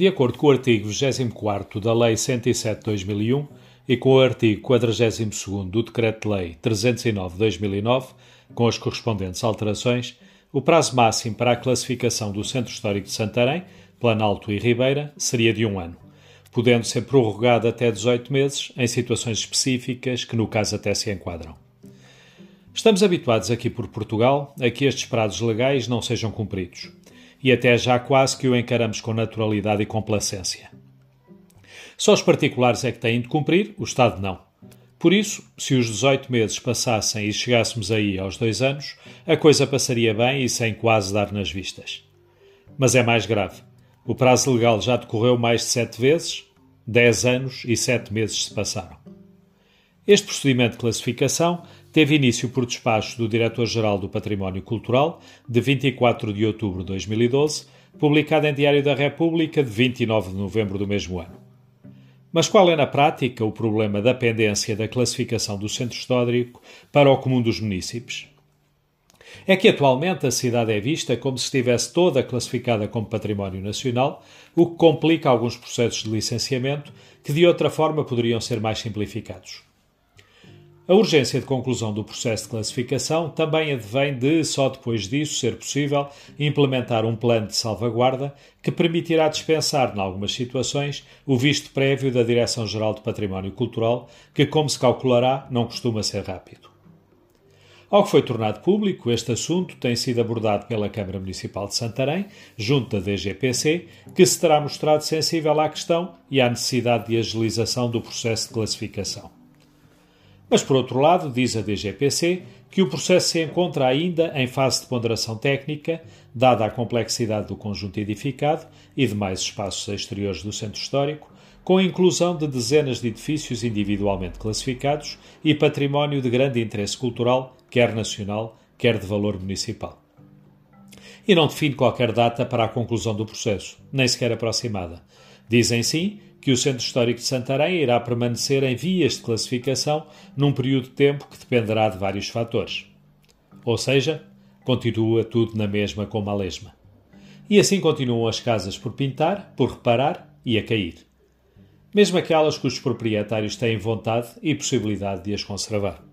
De acordo com o artigo 24 da Lei 107/2001 e com o artigo 42 do Decreto-Lei 309/2009, com as correspondentes alterações, o prazo máximo para a classificação do Centro Histórico de Santarém, Planalto e Ribeira seria de um ano, podendo ser prorrogado até 18 meses em situações específicas que, no caso, até se enquadram. Estamos habituados aqui por Portugal a que estes prazos legais não sejam cumpridos e até já quase que o encaramos com naturalidade e complacência. Só os particulares é que têm de cumprir, o Estado não. Por isso, se os 18 meses passassem e chegássemos aí aos dois anos, a coisa passaria bem e sem quase dar nas vistas. Mas é mais grave. O prazo legal já decorreu mais de sete vezes, 10 anos e sete meses se passaram. Este procedimento de classificação teve início por despacho do Diretor-Geral do Património Cultural, de 24 de outubro de 2012, publicado em Diário da República, de 29 de novembro do mesmo ano. Mas qual é, na prática, o problema da pendência da classificação do centro histórico para o comum dos municípios? É que atualmente a cidade é vista como se estivesse toda classificada como património nacional, o que complica alguns processos de licenciamento que de outra forma poderiam ser mais simplificados. A urgência de conclusão do processo de classificação também advém de, só depois disso, ser possível implementar um plano de salvaguarda que permitirá dispensar, em algumas situações, o visto prévio da Direção-Geral de Património Cultural, que, como se calculará, não costuma ser rápido. Ao que foi tornado público, este assunto tem sido abordado pela Câmara Municipal de Santarém, junto da DGPC, que se terá mostrado sensível à questão e à necessidade de agilização do processo de classificação. Mas, por outro lado, diz a DGPC que o processo se encontra ainda em fase de ponderação técnica, dada a complexidade do conjunto edificado e demais espaços exteriores do centro histórico, com a inclusão de dezenas de edifícios individualmente classificados e património de grande interesse cultural, quer nacional, quer de valor municipal. E não define qualquer data para a conclusão do processo, nem sequer aproximada. Dizem sim que o Centro Histórico de Santarém irá permanecer em vias de classificação num período de tempo que dependerá de vários fatores. Ou seja, continua tudo na mesma como a lesma. E assim continuam as casas por pintar, por reparar e a cair. Mesmo aquelas cujos proprietários têm vontade e possibilidade de as conservar.